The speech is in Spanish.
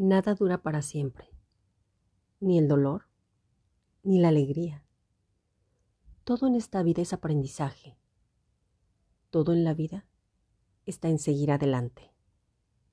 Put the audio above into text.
Nada dura para siempre, ni el dolor, ni la alegría. Todo en esta vida es aprendizaje. Todo en la vida está en seguir adelante.